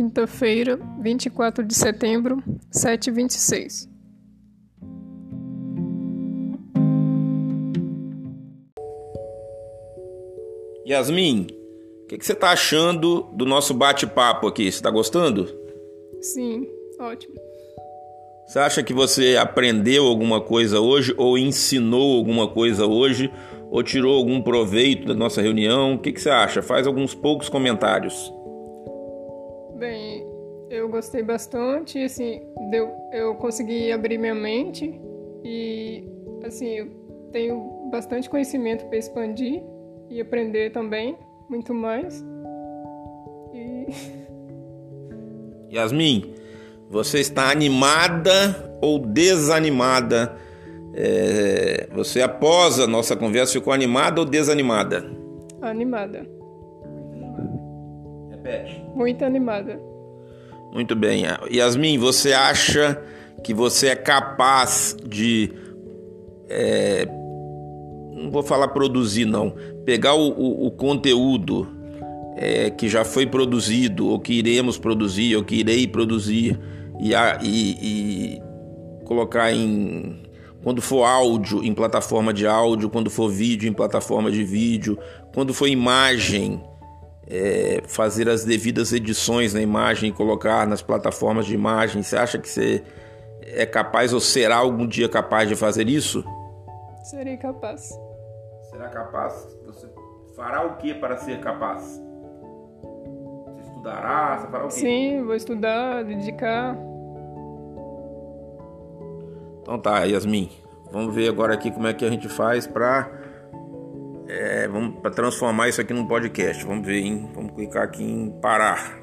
quinta-feira, 24 de setembro, 7h26. Yasmin, o que, que, você está achando do nosso bate-papo aqui? Você está gostando? Sim, ótimo. Você acha que você aprendeu alguma coisa hoje, ou ensinou alguma coisa hoje, ou tirou algum proveito da nossa reunião? O que, que você acha? Faz alguns poucos comentários. Bem, eu gostei bastante, assim, deu, eu consegui abrir minha mente e, assim, eu tenho bastante conhecimento para expandir e aprender também, muito mais. E... Yasmin, você está animada ou desanimada? É, você, após a nossa conversa, ficou animada ou desanimada? Animada. Repete. Muito animada. Muito bem. Yasmin, você acha que você é capaz de. É, não vou falar produzir, não. Pegar o, o, o conteúdo é, que já foi produzido, ou que iremos produzir, ou que irei produzir e, e, e colocar em quando for áudio em plataforma de áudio, quando for vídeo em plataforma de vídeo, quando for imagem, é, fazer as devidas edições na imagem colocar nas plataformas de imagem. Você acha que você é capaz ou será algum dia capaz de fazer isso? Serei capaz. Será capaz? Você fará o que para ser capaz? Você estudará? Você fará o quê? Sim, vou estudar, dedicar. Então tá, Yasmin. Vamos ver agora aqui como é que a gente faz para é, vamos para transformar isso aqui num podcast. Vamos ver, hein? Vamos clicar aqui em parar.